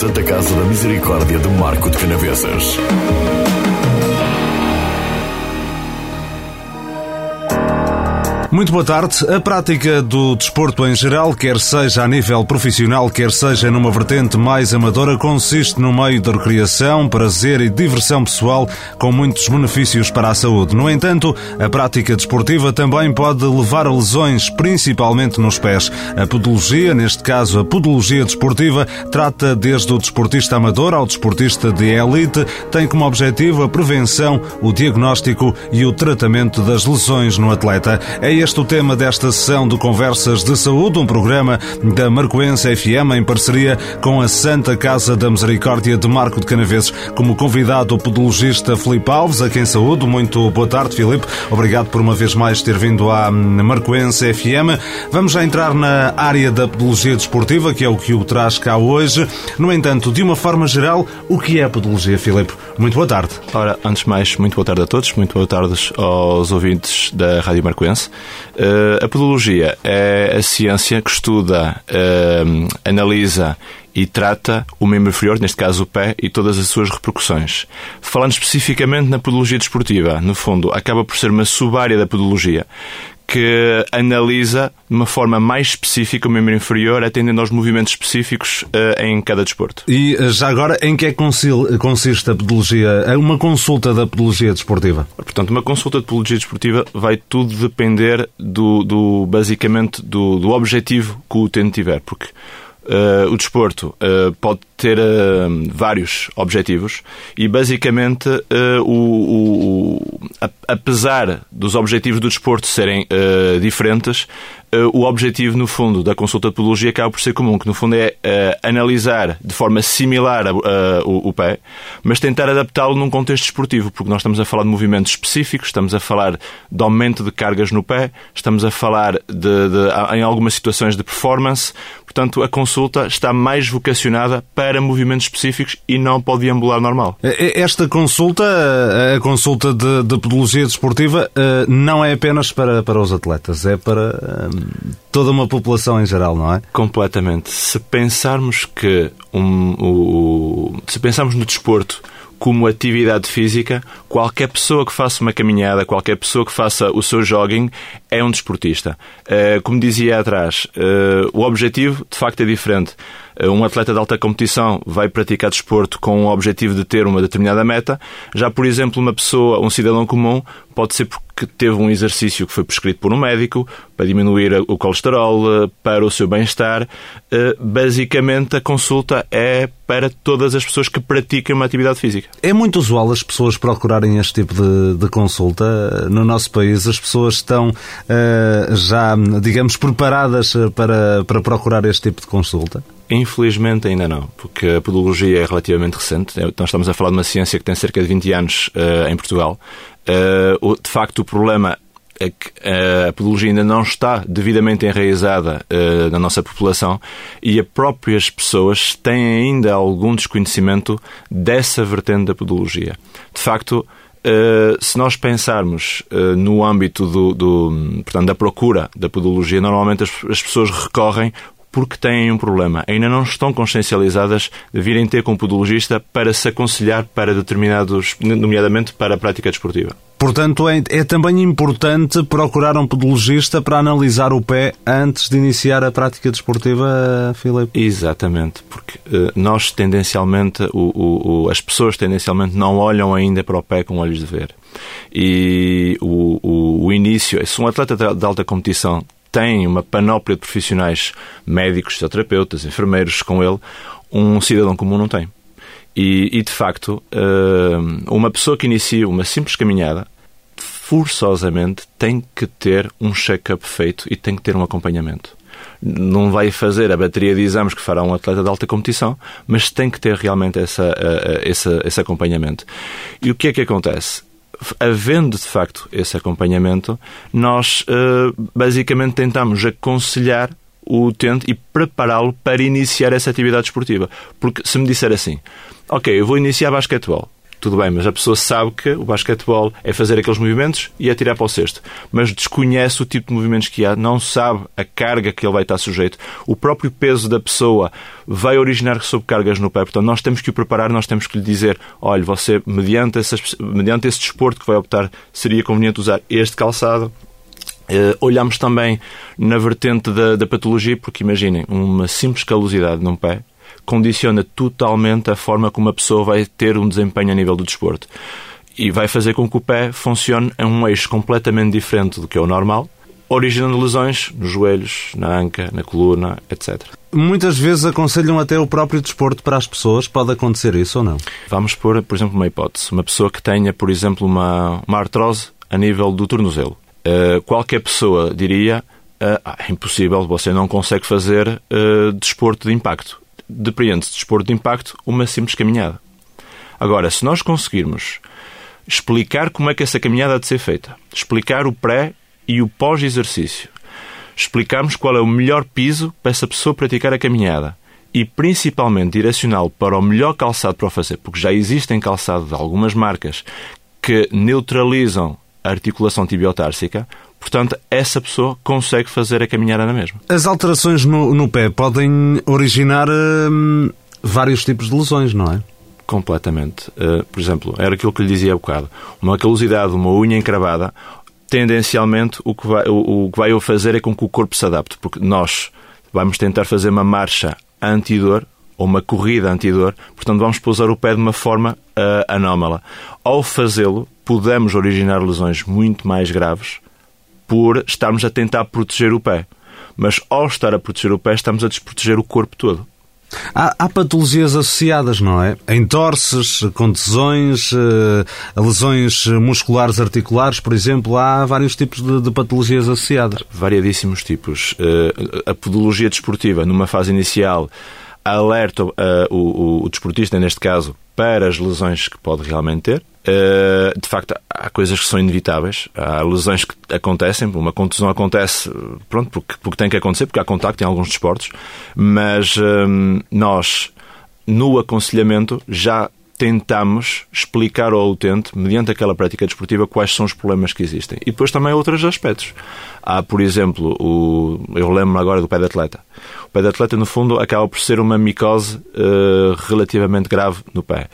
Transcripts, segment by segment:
Santa Casa da Misericórdia de Marco de Canavesas. Muito boa tarde. A prática do desporto em geral, quer seja a nível profissional, quer seja numa vertente mais amadora, consiste no meio da recreação, prazer e diversão pessoal, com muitos benefícios para a saúde. No entanto, a prática desportiva também pode levar a lesões, principalmente nos pés. A podologia, neste caso a podologia desportiva, trata desde o desportista amador ao desportista de elite, tem como objetivo a prevenção, o diagnóstico e o tratamento das lesões no atleta. É este o tema desta sessão de Conversas de Saúde, um programa da Marcoense FM em parceria com a Santa Casa da Misericórdia de Marco de Canaveses. Como convidado o podologista Filipe Alves, a quem saúde. Muito boa tarde, Filipe. Obrigado por uma vez mais ter vindo à Marcoense FM. Vamos já entrar na área da podologia desportiva, que é o que o traz cá hoje. No entanto, de uma forma geral, o que é a podologia, Filipe? Muito boa tarde. Ora, antes de mais, muito boa tarde a todos, muito boa tarde aos ouvintes da Rádio Marcoense. Uh, a podologia é a ciência que estuda, uh, analisa e trata o membro inferior, neste caso o pé, e todas as suas repercussões. Falando especificamente na podologia desportiva, no fundo, acaba por ser uma subárea da podologia que analisa de uma forma mais específica o membro inferior, atendendo aos movimentos específicos uh, em cada desporto. E já agora, em que é que consiste a podologia? É uma consulta da podologia desportiva? Portanto, uma consulta de podologia desportiva vai tudo depender do, do basicamente do, do objetivo que o utente tiver, porque Uh, o desporto uh, pode ter uh, vários objetivos e, basicamente, o, o, apesar dos objetivos do desporto serem diferentes, o objetivo, no fundo, da consulta de podologia acaba por ser comum, que, no fundo, é analisar de forma similar o, o, pé, mas tentar adaptá-lo num contexto desportivo, porque nós estamos a falar de movimentos específicos, estamos a falar de aumento de cargas no pé, estamos a falar de, de em algumas situações de performance, portanto, a consulta está mais vocacionada para movimentos específicos e não para o deambular normal. Esta consulta, a consulta de, de podologia desportiva, não é apenas para, para os atletas, é para toda uma população em geral, não é? Completamente. Se pensarmos que um, o, se pensarmos no desporto como atividade física, qualquer pessoa que faça uma caminhada, qualquer pessoa que faça o seu jogging é um desportista. Como dizia atrás, o objetivo de facto é diferente. Um atleta de alta competição vai praticar desporto com o objetivo de ter uma determinada meta. Já, por exemplo, uma pessoa, um cidadão comum, pode ser porque teve um exercício que foi prescrito por um médico para diminuir o colesterol, para o seu bem-estar. Basicamente, a consulta é para todas as pessoas que praticam uma atividade física. É muito usual as pessoas procurarem este tipo de, de consulta. No nosso país, as pessoas estão já, digamos, preparadas para, para procurar este tipo de consulta? Infelizmente ainda não, porque a podologia é relativamente recente. Nós estamos a falar de uma ciência que tem cerca de 20 anos uh, em Portugal. Uh, de facto, o problema é que a podologia ainda não está devidamente enraizada uh, na nossa população e as próprias pessoas têm ainda algum desconhecimento dessa vertente da podologia. De facto, Uh, se nós pensarmos uh, no âmbito do, do, portanto, da procura da podologia, normalmente as, as, pessoas recorrem porque têm um problema. Ainda não estão consciencializadas de virem ter com um podologista para se aconselhar para determinados, nomeadamente para a prática desportiva. Portanto, é, é, também importante procurar um podologista para analisar o pé antes de iniciar a prática desportiva, Filipe? Exatamente, porque uh, nós tendencialmente, o, o, as pessoas tendencialmente não olham ainda para o pé com olhos de ver. E o, o, o início, se um atleta de alta competição tem uma panóplia de profissionais médicos, fisioterapeutas, enfermeiros com ele, um cidadão comum não tem. E, e de facto, eh, uma pessoa que inicia uma simples caminhada, forçosamente tem que ter um check-up feito e tem que ter um acompanhamento. Não vai fazer a bateria de exames que fará um atleta de alta competição, mas tem que ter realmente essa, eh, esse, esse acompanhamento. E o que é que acontece? Havendo de facto esse acompanhamento, nós uh, basicamente tentamos aconselhar o utente e prepará-lo para iniciar essa atividade esportiva. Porque se me disser assim, ok, eu vou iniciar basquetebol, tudo bem, mas a pessoa sabe que o basquetebol é fazer aqueles movimentos e atirar para o cesto. Mas desconhece o tipo de movimentos que há, não sabe a carga que ele vai estar sujeito. O próprio peso da pessoa vai originar sobrecargas no pé. Portanto, nós temos que o preparar, nós temos que lhe dizer: olha, você, mediante, essas, mediante esse desporto que vai optar, seria conveniente usar este calçado. Uh, olhamos também na vertente da, da patologia, porque imaginem, uma simples calosidade num pé condiciona totalmente a forma como a pessoa vai ter um desempenho a nível do desporto. E vai fazer com que o pé funcione em um eixo completamente diferente do que é o normal, originando lesões nos joelhos, na anca, na coluna, etc. Muitas vezes aconselham até o próprio desporto para as pessoas. Pode acontecer isso ou não? Vamos pôr, por exemplo, uma hipótese. Uma pessoa que tenha, por exemplo, uma, uma artrose a nível do tornozelo. Uh, qualquer pessoa diria uh, ah, é impossível, você não consegue fazer uh, desporto de impacto depreende-se de desporto de impacto uma simples caminhada. Agora, se nós conseguirmos explicar como é que essa caminhada há de ser feita, explicar o pré e o pós-exercício, explicarmos qual é o melhor piso para essa pessoa praticar a caminhada e principalmente direcioná-lo para o melhor calçado para o fazer, porque já existem calçados de algumas marcas que neutralizam a articulação tibiotársica, Portanto, essa pessoa consegue fazer a caminhada na mesma. As alterações no, no pé podem originar hum, vários tipos de lesões, não é? Completamente. Uh, por exemplo, era aquilo que lhe dizia há bocado. Uma calosidade, uma unha encravada, tendencialmente o que, vai, o, o que vai fazer é com que o corpo se adapte, porque nós vamos tentar fazer uma marcha antidor ou uma corrida antidor, portanto vamos pousar o pé de uma forma uh, anómala. Ao fazê-lo, podemos originar lesões muito mais graves por estarmos a tentar proteger o pé. Mas ao estar a proteger o pé, estamos a desproteger o corpo todo. Há, há, patologias associadas, não é? Entorces, contusões, uh, lesões musculares articulares, por exemplo, há vários tipos de, de patologias associadas. Variadíssimos tipos. Uh, a podologia desportiva, numa fase inicial, alerta uh, o, o, o desportista, neste caso, para as lesões que pode realmente ter. Uh, de facto, há coisas que são inevitáveis, há lesões que acontecem, uma contusão acontece, pronto, porque, porque tem que acontecer, porque há contacto em alguns desportos, mas uh, nós, no aconselhamento, já tentamos explicar ao utente, mediante aquela prática desportiva, quais são os problemas que existem. E depois também outros aspectos. Há, por exemplo, o, eu lembro agora do pé de atleta. O pé de atleta, no fundo, acaba por ser uma micose uh, relativamente grave no pé.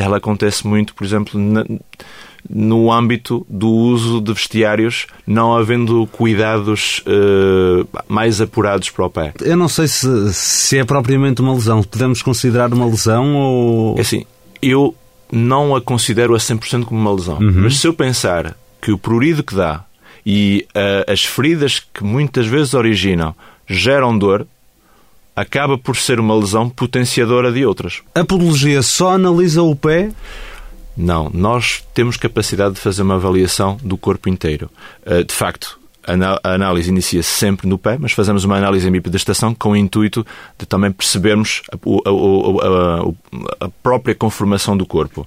Ela acontece muito, por exemplo, na, no âmbito do uso de vestiários, não havendo cuidados uh, mais apurados para o pé. Eu não sei se, se é propriamente uma lesão. Podemos considerar uma lesão ou. É assim, eu não a considero a 100% como uma lesão. Uhum. Mas se eu pensar que o prurido que dá e uh, as feridas que muitas vezes originam geram dor, acaba por ser uma lesão potenciadora de outras. A podologia só analisa o pé? Não, nós temos capacidade de fazer uma avaliação do corpo inteiro. Uh, de facto, a análise inicia-se sempre no pé, mas fazemos uma análise em bipedestação com o intuito de também percebermos a, a, a, a própria conformação do corpo.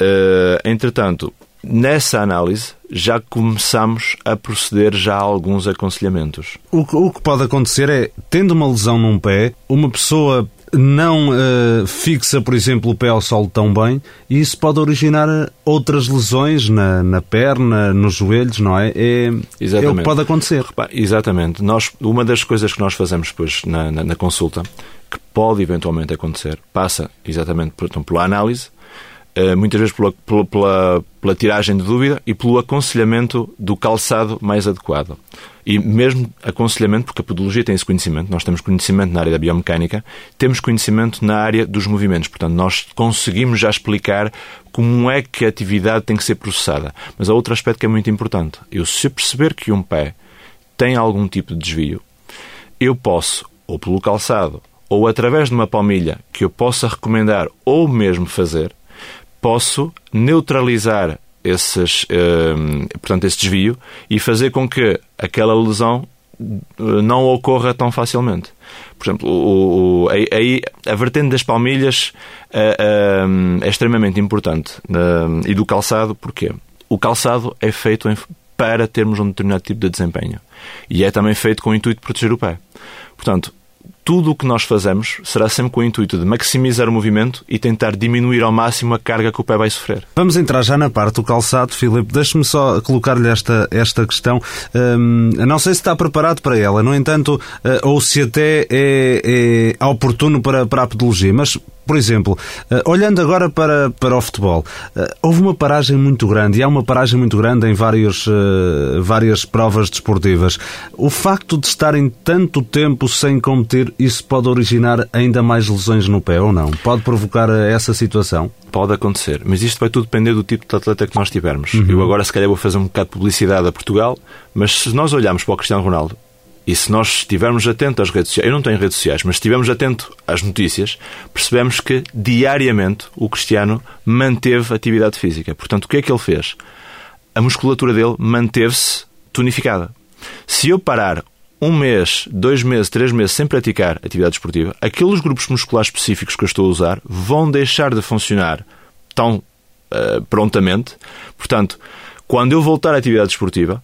Uh, entretanto, nessa análise já começamos a proceder já a alguns aconselhamentos. O que, o que pode acontecer é, tendo uma lesão num pé, uma pessoa não uh, fixa, por exemplo, o pé ao solo tão bem e isso pode originar outras lesões na, na perna, nos joelhos, não é? É, é o que pode acontecer. Exatamente. Nós, uma das coisas que nós fazemos depois na, na, na consulta, que pode eventualmente acontecer, passa exatamente por, então, pela análise, muitas vezes pela, pela, pela tiragem de dúvida e pelo aconselhamento do calçado mais adequado. E mesmo aconselhamento, porque a podologia tem esse conhecimento, nós temos conhecimento na área da biomecânica, temos conhecimento na área dos movimentos. Portanto, nós conseguimos já explicar como é que a atividade tem que ser processada. Mas há outro aspecto que é muito importante. Eu, se perceber que um pé tem algum tipo de desvio, eu posso, ou pelo calçado, ou através de uma palmilha que eu possa recomendar ou mesmo fazer, posso neutralizar esses, uh, portanto, esse desvio e fazer com que aquela lesão eh, não ocorra tão facilmente. Por exemplo, o, o, aí, a vertente das palmilhas uh, uh, é extremamente importante. e do calçado, porquê? O calçado é feito em, para termos um determinado tipo de desempenho. E é também feito com o intuito de proteger o pé. Portanto, tudo o que nós fazemos será sempre com o intuito de maximizar o movimento e tentar diminuir ao máximo a carga que o pé vai sofrer. Vamos entrar já na parte do calçado, Filipe. Deixe-me só colocar-lhe esta, esta questão. Hum, não sei se está preparado para ela, no entanto, uh, ou se até é, é oportuno para, para a pedologia, mas por exemplo, uh, olhando agora para, para o futebol, uh, houve uma paragem muito grande e há uma paragem muito grande em vários, uh, várias provas desportivas. O facto de estarem tanto tempo sem competir, isso pode originar ainda mais lesões no pé ou não? Pode provocar essa situação? Pode acontecer, mas isto vai tudo depender do tipo de atleta que nós tivermos. Uhum. Eu agora, se calhar, vou fazer um bocado de publicidade a Portugal, mas se nós olharmos para o Cristiano Ronaldo, e se nós estivermos atentos às redes sociais, eu não tenho redes sociais, mas estivermos atentos às notícias, percebemos que diariamente o Cristiano manteve atividade física. Portanto, o que é que ele fez? A musculatura dele manteve-se tonificada. Se eu parar um mês, dois meses, três meses sem praticar atividade esportiva, aqueles grupos musculares específicos que eu estou a usar vão deixar de funcionar tão uh, prontamente. Portanto, quando eu voltar à atividade esportiva,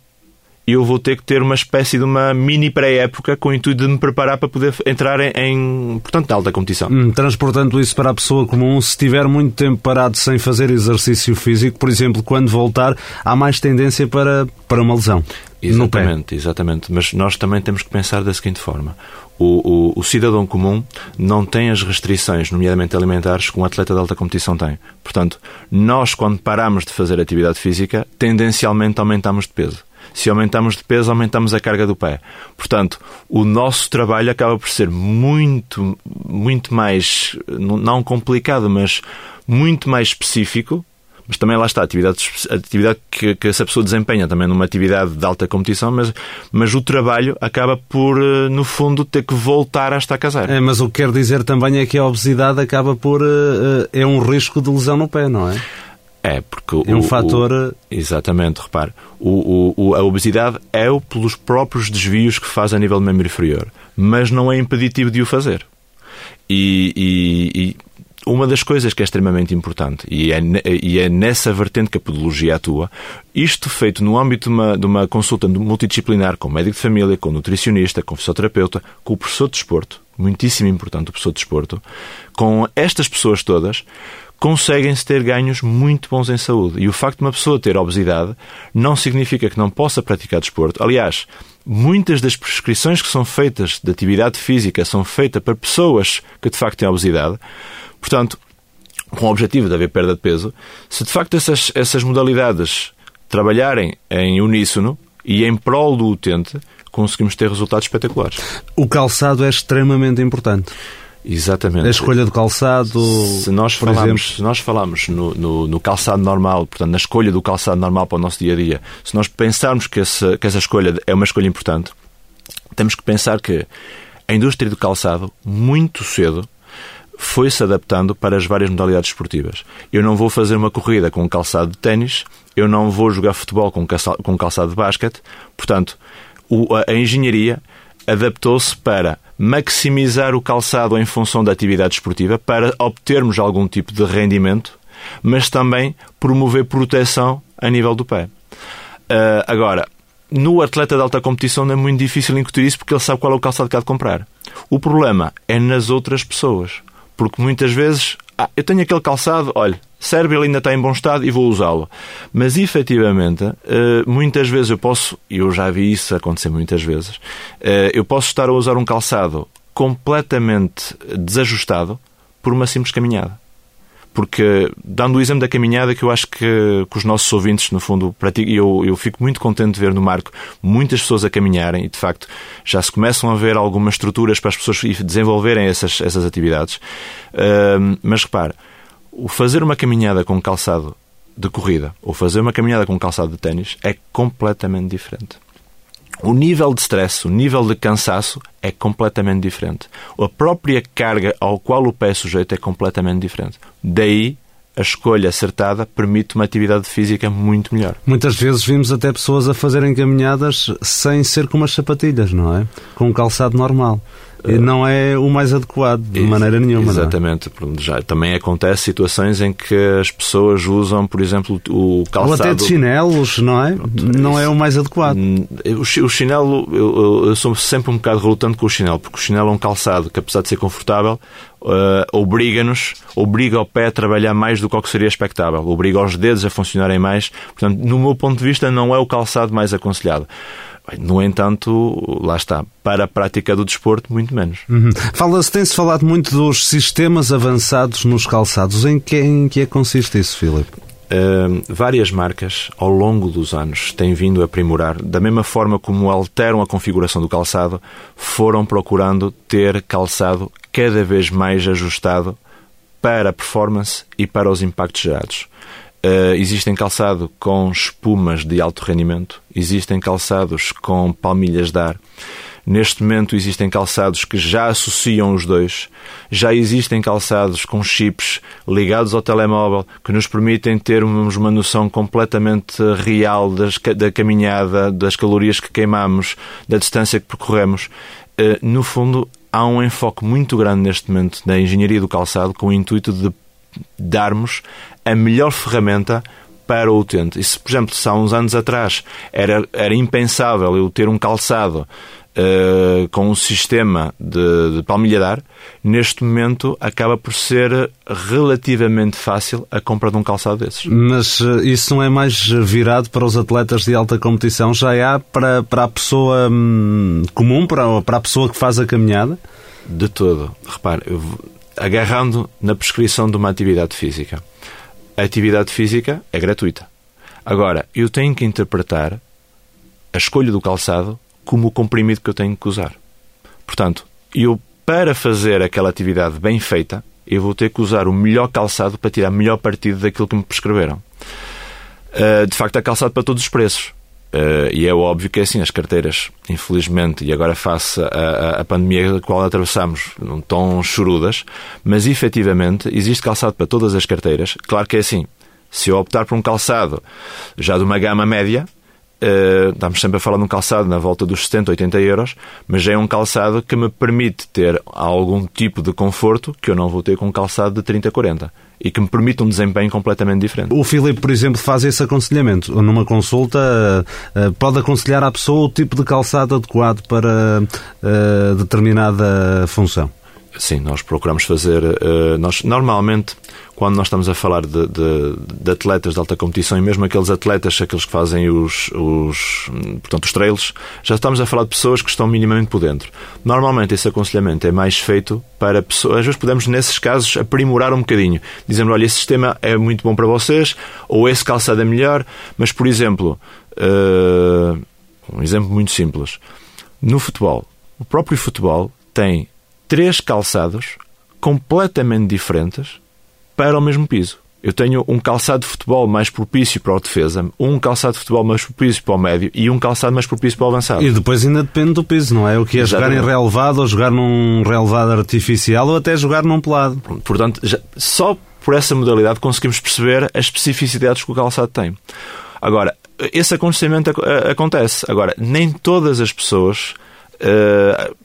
eu vou ter que ter uma espécie de uma mini pré-época com o intuito de me preparar para poder entrar em, em portanto, alta competição. Hum, transportando isso para a pessoa comum, se estiver muito tempo parado sem fazer exercício físico, por exemplo, quando voltar, há mais tendência para, para uma lesão. Exatamente, exatamente. Mas nós também temos que pensar da seguinte forma. O, o, o, cidadão comum não tem as restrições, nomeadamente alimentares, que um atleta de alta competição tem. Portanto, nós, quando paramos de fazer atividade física, tendencialmente aumentamos de peso. Se aumentamos de peso, aumentamos a carga do pé. Portanto, o nosso trabalho acaba por ser muito, muito mais, não complicado, mas muito mais específico mas também lá está, a atividade, a atividade que, que essa pessoa desempenha também numa atividade de alta competição, mas, mas o trabalho acaba por, eh, no fundo, ter que voltar a estar casar. É, mas o que quer dizer também é que a obesidade acaba por. Eh, eh, é um risco de lesão no pé, não é? É, porque é um o, fator. O, exatamente, repare. O, o, a obesidade é o pelos próprios desvios que faz a nível do membro inferior, mas não é impeditivo de o fazer. E, e uma das coisas que é extremamente importante, e é, e é nessa vertente que a podologia atua, isto feito no âmbito de uma, de uma consulta multidisciplinar com médico de família, com nutricionista, com fisioterapeuta, com o professor de desporto, muitíssimo importante o professor de desporto, com estas pessoas todas, conseguem-se ter ganhos muito bons em saúde. E o facto de uma pessoa ter obesidade não significa que não possa praticar desporto. Aliás, muitas das prescrições que são feitas de atividade física são feitas para pessoas que de facto têm obesidade. Portanto, com o objetivo de haver perda de peso, se de facto essas, essas modalidades trabalharem em uníssono e em prol do utente, conseguimos ter resultados espetaculares. O calçado é extremamente importante. Exatamente. A escolha do calçado. Se nós falamos, se nós falamos no, no, no, calçado normal, portanto, na escolha do calçado normal para o nosso dia a dia, se nós pensarmos que essa, que essa escolha é uma escolha importante, temos que pensar que a indústria do calçado, muito cedo, foi-se adaptando para as várias modalidades esportivas. Eu não vou fazer uma corrida com calçado de ténis, eu não vou jogar futebol com um calçado de basquete, portanto, a engenharia adaptou-se para maximizar o calçado em função da atividade esportiva para obtermos algum tipo de rendimento, mas também promover proteção a nível do pé. Uh, agora, no atleta de alta competição não é muito difícil incutir isso porque ele sabe qual é o calçado que há de comprar. O problema é nas outras pessoas. Porque muitas vezes, ah, eu tenho aquele calçado, olha, serve, ele ainda está em bom estado e vou usá-lo. Mas efetivamente, eh, muitas vezes eu posso, e eu já vi isso acontecer muitas vezes, eh, eu posso estar a usar um calçado completamente desajustado por uma simples caminhada. Porque, dando o exemplo da caminhada, que eu acho que, que os nossos ouvintes, no fundo, praticam, e eu, eu fico muito contente de ver no Marco muitas pessoas a caminharem e, de facto, já se começam a ver algumas estruturas para as pessoas desenvolverem essas, essas atividades. Uh, mas repare, o fazer uma caminhada com calçado de corrida ou fazer uma caminhada com calçado de ténis é completamente diferente. O nível de stress, o nível de cansaço é completamente diferente. A própria carga ao qual o pé é sujeito é completamente diferente. Daí a escolha acertada permite uma atividade física muito melhor. Muitas vezes vimos até pessoas a fazerem caminhadas sem ser com umas sapatilhas, não é? Com um calçado normal. Não é o mais adequado, de maneira nenhuma. É? Exatamente. É? Já, também acontece situações em que as pessoas usam, por exemplo, o calçado... Ou até de chinelos, não é? Não é o mais adequado. Hum, o chinelo, eu, eu sou sempre um bocado relutante com o chinelo, porque o chinelo é um calçado que, apesar de ser confortável, uh, obriga-nos, obriga o pé a trabalhar mais do que o que seria expectável, obriga os dedos a funcionarem mais. Portanto, no meu ponto de vista, não é o calçado mais aconselhado. No entanto, lá está, para a prática do desporto, muito menos. Uhum. Fala-se, tem-se falado muito dos sistemas avançados nos calçados. Em que, em que é que consiste isso, Filipe? Uh, várias marcas, ao longo dos anos, têm vindo a aprimorar, da mesma forma como alteram a configuração do calçado, foram procurando ter calçado cada vez mais ajustado para a performance e para os impactos gerados. Uh, existem calçado com espumas de alto rendimento, existem calçados com palmilhas de ar. Neste momento existem calçados que já associam os dois. Já existem calçados com chips ligados ao telemóvel que nos permitem termos uma noção completamente real das, da caminhada, das calorias que queimamos, da distância que percorremos. Uh, no fundo, há um enfoque muito grande neste momento na engenharia do calçado com o intuito de darmos a melhor ferramenta para o utente. E se, por exemplo, se há uns anos atrás era, era impensável eu ter um calçado uh, com um sistema de, de palmilha neste momento acaba por ser relativamente fácil a compra de um calçado desses. Mas uh, isso não é mais virado para os atletas de alta competição? Já há para, para a pessoa hum, comum, para, para a pessoa que faz a caminhada? De todo. Repare, agarrando na prescrição de uma atividade física. A atividade física é gratuita. Agora, eu tenho que interpretar a escolha do calçado como o comprimido que eu tenho que usar. Portanto, eu, para fazer aquela atividade bem feita, eu vou ter que usar o melhor calçado para tirar melhor partido daquilo que me prescreveram. Ah, de facto, há calçado para todos os preços. Uh, e é óbvio que é assim, as carteiras, infelizmente, e agora face a, pandemia da qual atravessamos, não estão chorudas, mas efetivamente existe calçado para todas as carteiras. Claro que é assim, se eu optar por um calçado já de uma gama média, Uh, estamos sempre a falar de um calçado na volta dos 70, 80 euros, mas já é um calçado que me permite ter algum tipo de conforto que eu não vou ter com um calçado de 30, 40 e que me permite um desempenho completamente diferente. O Filipe, por exemplo, faz esse aconselhamento. Numa consulta, uh, pode aconselhar à pessoa o tipo de calçado adequado para uh, determinada função. Sim, nós procuramos fazer. nós normalmente quando nós estamos a falar de, de, de, atletas de alta competição e mesmo aqueles atletas, aqueles que fazem os, os, portanto, os trails, já estamos a falar de pessoas que estão minimamente por dentro. Normalmente esse aconselhamento é mais feito para pessoas, às vezes podemos nesses casos aprimorar um bocadinho, dizendo, olha, esse sistema é muito bom para vocês, ou esse calçado é melhor, mas por exemplo, uh, um exemplo muito simples, no futebol, o próprio futebol tem três calçados completamente diferentes para o mesmo piso. Eu tenho um calçado de futebol mais propício para o defesa, um calçado de futebol mais propício para o médio e um calçado mais propício para o avançado. E depois ainda depende do piso, não é? O que é Exatamente. jogar em relevado ou jogar num relevado artificial ou até jogar num pelado. Portanto, já, só por essa modalidade conseguimos perceber as especificidades que o calçado tem. Agora, esse aconselhamento acontece. Agora, nem todas as pessoas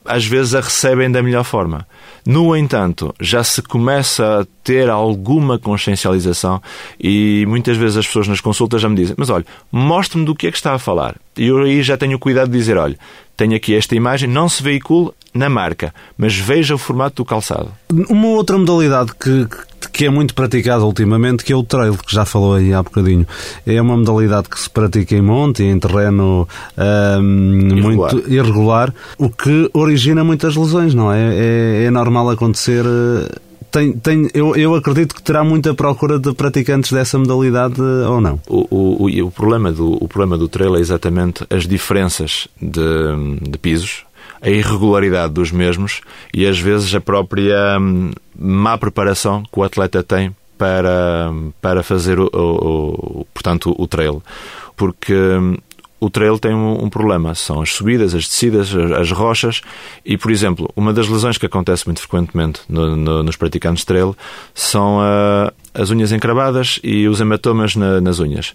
às vezes a recebem da melhor forma. No entanto, já se começa a ter alguma consciencialização e muitas vezes as pessoas nas consultas já me dizem: Mas olha, mostre-me do que é que está a falar. E eu aí já tenho cuidado de dizer: Olha, tenho aqui esta imagem, não se veicula na marca, mas veja o formato do calçado. Uma outra modalidade que, que é muito praticada ultimamente, que é o trail, que já falou aí há bocadinho. É uma modalidade que se pratica em monte, em terreno irregular. muito irregular, o que origina muitas lesões, não é? É, é normal acontecer. Eh, tem, tem, eu, eu acredito que terá muita procura de praticantes dessa modalidade ou não? O, o, o, problema, do, o problema do trail é exatamente as diferenças de, de pisos a irregularidade dos mesmos e às vezes a própria hum, má preparação que o atleta tem para, para fazer o, o, o portanto, o trail. Porque hum, o trail tem um, um, problema, são as subidas, as descidas, as, as, rochas e, por exemplo, uma das lesões que acontece muito frequentemente no, no, nos praticantes de trail são uh, as unhas encravadas e os hematomas na, nas unhas.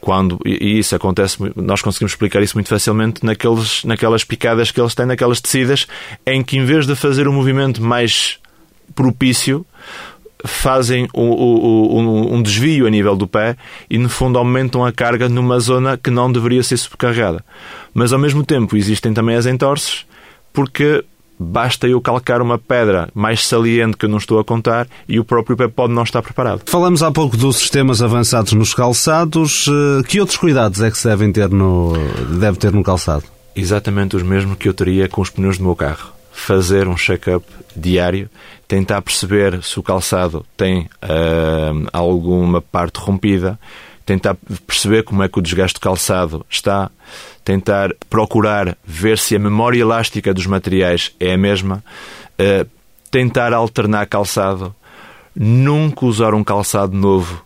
Quando e isso acontece, nós conseguimos explicar isso muito facilmente naqueles, naquelas picadas que eles têm, naquelas tecidas, em que em vez de fazer um movimento mais propício, fazem um, desvio a nível do pé e, no fundo, aumentam a carga numa zona que não deveria ser subcarregada. Mas, ao mesmo tempo, existem também as entorces, porque basta eu calcar uma pedra mais saliente que eu não estou a contar e o próprio pé pode não estar preparado. Falamos há pouco dos sistemas avançados nos calçados. Eh, que outros cuidados é que se devem ter no, deve ter no calçado? Exatamente os mesmos que eu teria com os pneus do meu carro. Fazer um check-up diário, tentar perceber se o calçado tem uh, alguma parte rompida, tentar perceber como é que o desgaste do calçado está, tentar procurar ver se a memória elástica dos materiais é a mesma, uh, tentar alternar calçado, nunca usar um calçado novo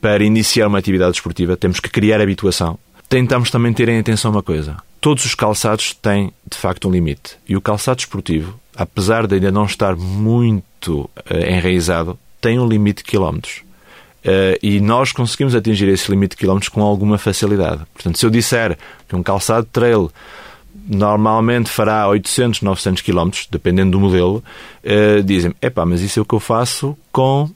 para iniciar uma atividade esportiva, temos que criar habituação. Tentamos também ter em atenção uma coisa: todos os calçados têm de facto um limite. E o calçado esportivo, apesar de ainda não estar muito uh, enraizado, tem um limite de quilómetros. Uh, e nós conseguimos atingir esse limite de quilómetros com alguma facilidade. Portanto, se eu disser que um calçado trail normalmente fará 800, 900 quilómetros, dependendo do modelo, uh, dizem epá, mas isso é o que eu faço com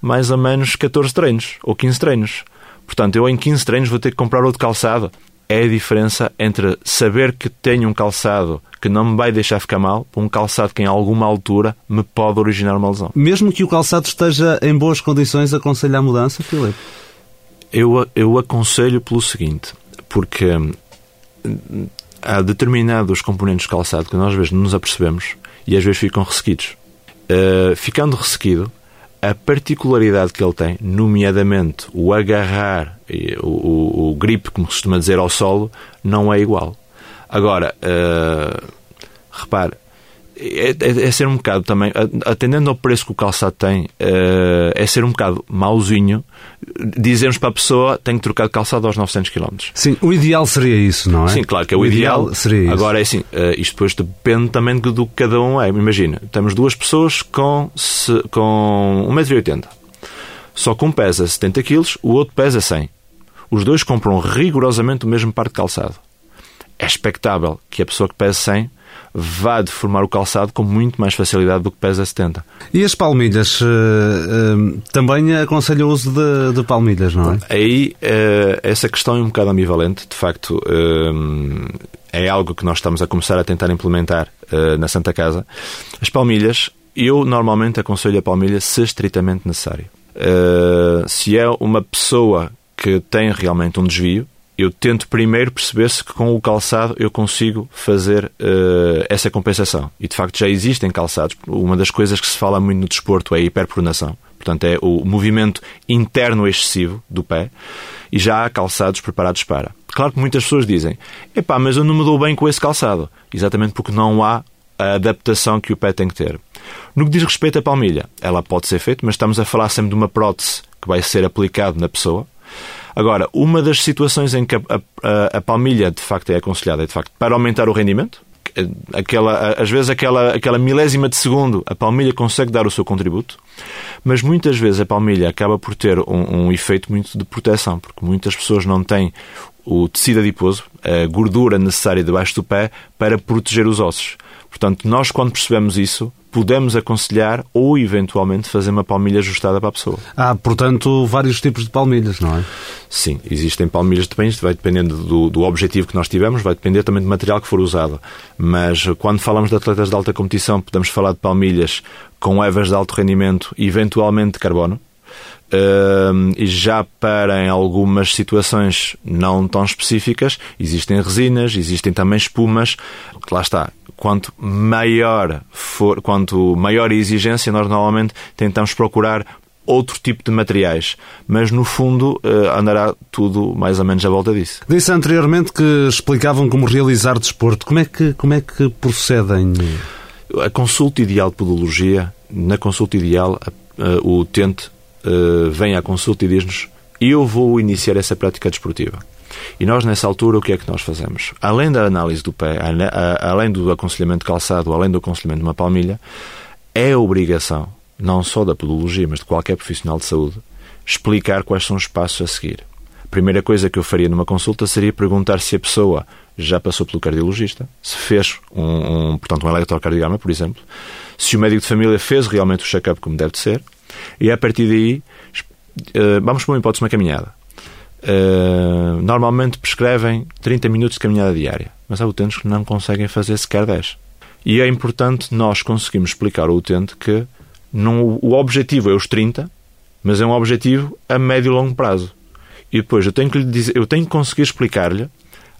mais ou menos 14 treinos ou 15 treinos. Portanto, eu em 15 treinos vou ter que comprar outro calçado é a diferença entre saber que tenho um calçado que não me vai deixar ficar mal para um calçado que em alguma altura me pode originar uma lesão. Mesmo que o calçado esteja em boas condições, aconselho a mudança, Filipe? Eu, eu aconselho pelo seguinte, porque hum, há determinados componentes de calçado que nós às vezes não nos apercebemos e às vezes ficam ressequidos. Uh, ficando ressequido, a particularidade que ele tem, nomeadamente o agarrar, o, o, o grip, como costuma dizer, ao solo, não é igual. Agora, uh, repare, é, é, é, ser um bocado também, atendendo ao preço que o calçado tem, uh, é ser um bocado mauzinho dizermos para a pessoa tem que trocar de calçado aos 900 km. Sim, o ideal seria isso, não é? Sim, claro que é o, o ideal. ideal. Seria isso. Agora é assim, uh, isto depois depende também do, que cada um é. Imagina, temos duas pessoas com, com 1,80m. Só que um pesa 70 kg, o outro pesa 100. Os dois compram rigorosamente o mesmo par de calçado. É expectável que a pessoa que pesa 100 vá deformar o calçado com muito mais facilidade do que pesa 70. E as palmilhas? Uh, uh, também aconselha o uso de, de, palmilhas, não é? Aí uh, essa questão é um bocado ambivalente. De facto, é algo que nós estamos a começar a tentar implementar na Santa Casa. As palmilhas, eu normalmente aconselho a palmilha se estritamente necessário. se é uma pessoa que tem realmente um desvio, eu tento primeiro perceber se com o calçado eu consigo fazer uh, essa compensação. E de facto já existem calçados. Uma das coisas que se fala muito no desporto é a hiperpronação. Portanto, é o movimento interno excessivo do pé. E já há calçados preparados para. Claro que muitas pessoas dizem: epá, mas eu não me dou bem com esse calçado. Exatamente porque não há a adaptação que o pé tem que ter. No que diz respeito à palmilha, ela pode ser feita, mas estamos a falar sempre de uma prótese que vai ser aplicado na pessoa. Agora, uma das situações em que a, a, a palmilha de facto é aconselhada é de facto para aumentar o rendimento, aquela, às vezes aquela, aquela milésima de segundo a palmilha consegue dar o seu contributo, mas muitas vezes a palmilha acaba por ter um, um efeito muito de proteção, porque muitas pessoas não têm o tecido adiposo, a gordura necessária debaixo do pé para proteger os ossos. Portanto, nós quando percebemos isso, podemos aconselhar ou eventualmente fazer uma palmilha ajustada para a pessoa. Há, portanto, vários tipos de palmilhas, não é? Sim, existem palmilhas, depende, vai dependendo do, do objetivo que nós tivemos, vai depender também do material que for usado. Mas quando falamos de atletas de alta competição, podemos falar de palmilhas com levas de alto rendimento, eventualmente de carbono. Uh, e já para em algumas situações não tão específicas, existem resinas, existem também espumas. Lá está, quanto maior for, quanto maior a exigência, nós normalmente tentamos procurar outro tipo de materiais, mas no fundo eh, andará tudo mais ou menos à volta disso. Disse anteriormente que explicavam como realizar desporto. Como é que, como é que procedem? A consulta ideal de podologia, na consulta ideal, o utente eh, vem à consulta e diz-nos eu vou iniciar essa prática desportiva. E nós, nessa altura, o que é que nós fazemos? Além da análise do pé, além do aconselhamento calçado, além do aconselhamento de uma palmilha, é obrigação, não só da podologia, mas de qualquer profissional de saúde, explicar quais são os passos a seguir. A primeira coisa que eu faria numa consulta seria perguntar se a pessoa já passou pelo cardiologista, se fez um, um portanto, um eletrocardiograma, por exemplo, se o médico de família fez realmente o check-up como deve de ser, e a partir daí uh, vamos para uma hipótese uma caminhada. Uh, normalmente prescrevem 30 minutos de caminhada diária, mas há utentes que não conseguem fazer sequer 10. E é importante nós conseguirmos explicar ao utente que o objetivo é os 30, mas é um objetivo a médio e longo prazo. E depois eu tenho que, dizer, eu tenho que conseguir explicar-lhe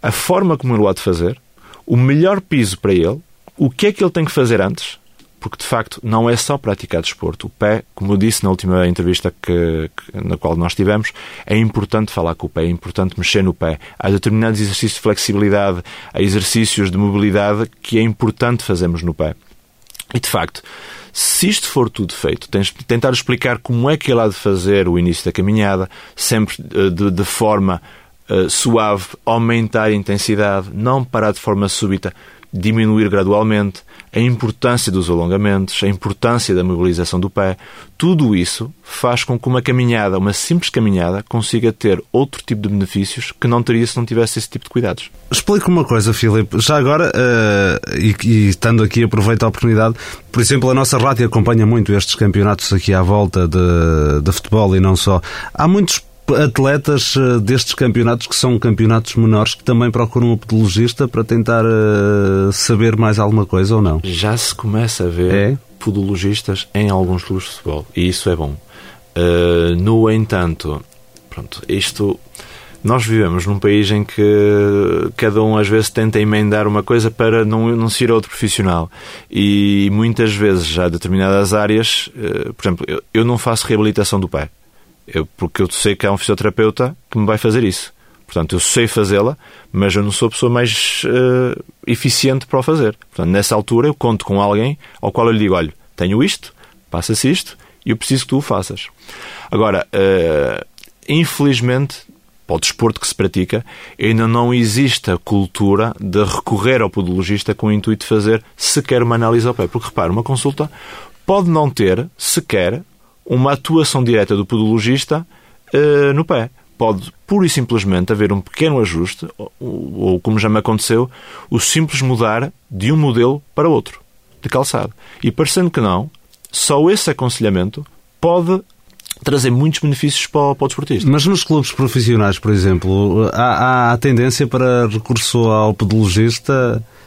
a forma como ele o há de fazer, o melhor piso para ele, o que é que ele tem que fazer antes, porque de facto não é só praticar desporto. O pé, como eu disse na última entrevista que, que, na qual nós tivemos, é importante falar com o pé, é importante mexer no pé. Há determinados exercícios de flexibilidade, há exercícios de mobilidade que é importante fazermos no pé. E de facto, se isto for tudo feito, tens de tentar explicar como é que ele há de fazer o início da caminhada, sempre eh, de, de forma uh, suave, aumentar a intensidade, não parar de forma súbita, diminuir gradualmente, a importância dos alongamentos, a importância da mobilização do pé, tudo isso faz com que uma caminhada, uma simples caminhada, consiga ter outro tipo de benefícios que não teria se não tivesse esse tipo de cuidados. Explique uma coisa, Filipe. Já agora, uh, e, e, estando aqui, aproveito a oportunidade. Por exemplo, a nossa rádio acompanha muito estes campeonatos aqui à volta de, de futebol e não só. Há muitos atletas eh, destes campeonatos, que são campeonatos menores, que também procuram um podologista para tentar uh, saber mais alguma coisa ou não? Já se começa a ver é? podologistas em alguns clubes de futebol e isso é bom. Uh, no entanto, pronto, isto. Nós vivemos num país em que cada um às vezes tenta emendar uma coisa para não, não ser outro profissional. E muitas vezes já determinadas áreas, por exemplo, eu, eu não faço reabilitação do pé. Eu, porque eu sei que há um fisioterapeuta que me vai fazer isso. Portanto, eu sei fazê-la, mas eu não sou a pessoa mais uh, eficiente para o fazer. Portanto, nessa altura, eu conto com alguém ao qual eu lhe digo: olha, tenho isto, passa-se isto e eu preciso que tu o faças. Agora, uh, infelizmente, para o desporto que se pratica, ainda não existe a cultura de recorrer ao podologista com o intuito de fazer sequer uma análise ao pé. Porque, repara, uma consulta pode não ter sequer uma atuação direta do podologista uh, no pé. Pode pura e simplesmente haver um pequeno ajuste, ou, ou, como já me aconteceu, o simples mudar de um modelo para outro de calçado. E parecendo que não, só esse aconselhamento pode trazer muitos benefícios para o, para o desportista. Mas nos clubes profissionais, por exemplo, há, há tendência para recurso ao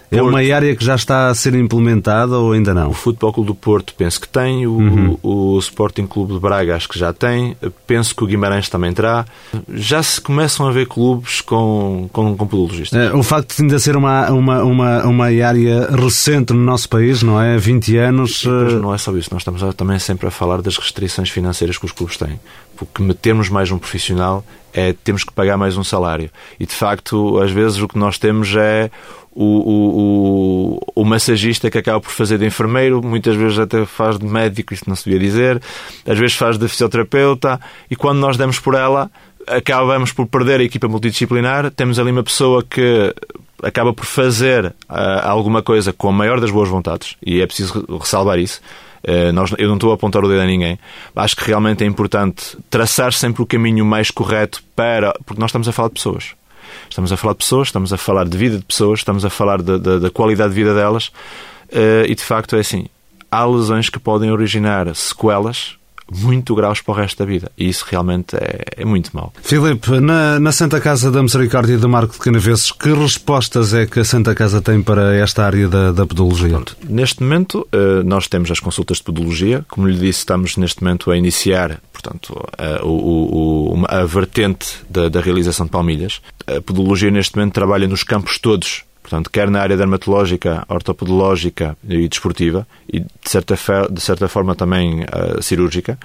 podologista é uma área que já está a ser implementada ou ainda não? O Futebol Clube do Porto penso que tem, o, uhum. o Sporting Clube de Braga acho que já tem, penso que o Guimarães também terá. Já se começam a ver clubes com, com, com podologistas. É, o facto de ainda ser uma, uma, uma, uma área recente no nosso país, não é? 20 anos. Mas eh, não é só isso, nós estamos também sempre a falar das restrições financeiras que os clubes têm. Porque metermos mais um profissional é temos que pagar mais um salário. E de facto, às vezes o que nós temos é o, o, o, o, massagista que acaba por fazer de enfermeiro, muitas vezes até faz de médico, isto não se devia dizer, às vezes faz de fisioterapeuta, e quando nós demos por ela, acabamos por perder a equipa multidisciplinar, temos ali uma pessoa que acaba por fazer uh, alguma coisa com a maior das boas vontades, e é preciso ressalvar isso. Uh, nós, eu não estou a apontar o dedo a ninguém. Acho que realmente é importante traçar sempre o caminho mais correto para. Porque nós estamos a falar de pessoas. Estamos a falar de pessoas, estamos a falar de vida de pessoas, estamos a falar da qualidade de vida delas uh, e de facto é assim. Há lesões que podem originar sequelas muito graus para o resto da vida. E isso realmente é, é muito mau. Filipe, na, na, Santa Casa da Misericórdia do Marco de Canaveses, que respostas é que a Santa Casa tem para esta área da, da podologia? Pronto, neste momento, eh, nós temos as consultas de podologia. Como lhe disse, estamos neste momento a iniciar portanto, a, o, o, a vertente da, da realização de palmilhas. A podologia, neste momento, trabalha nos campos todos Portanto, quer na área dermatológica, ortopedológica e desportiva, e de certa, de certa forma também uh, cirúrgica,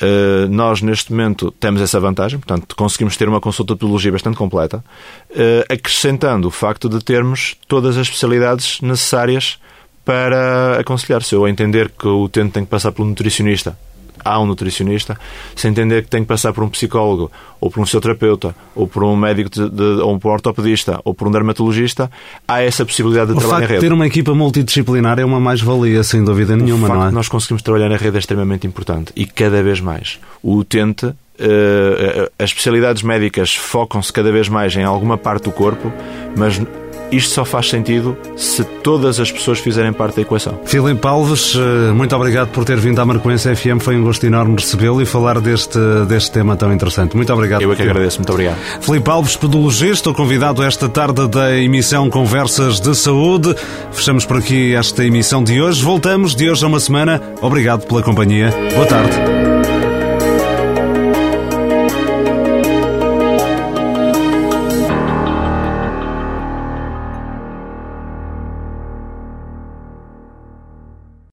uh, nós neste momento temos essa vantagem, portanto, conseguimos ter uma consulta de podologia bastante completa, uh, acrescentando o facto de termos todas as especialidades necessárias para aconselhar. Se eu entender que o utente tem que passar pelo nutricionista há um nutricionista, sem entender que tem que passar por um psicólogo, ou por um fisioterapeuta, ou por um médico, de, de, ou por um ortopedista, ou por um dermatologista, há essa possibilidade de o trabalhar em rede. ter uma equipa multidisciplinar é uma mais-valia, sem dúvida nenhuma, o facto não é? nós conseguimos trabalhar na rede é extremamente importante e cada vez mais. O utente uh, as especialidades médicas focam-se cada vez mais em alguma parte do corpo, mas isto só faz sentido se todas as pessoas fizerem parte da equação. Filipe Alves, eh, muito obrigado por ter vindo à Marcoense FM. Foi um gosto enorme recebê-lo e falar deste, deste tema tão interessante. Muito obrigado. Eu é que agradeço. Muito obrigado. Filipe Alves, pedologista, convidado esta tarde da emissão Conversas de Saúde. Fechamos por aqui esta emissão de hoje. Voltamos de hoje a uma semana. Obrigado pela companhia. Boa tarde.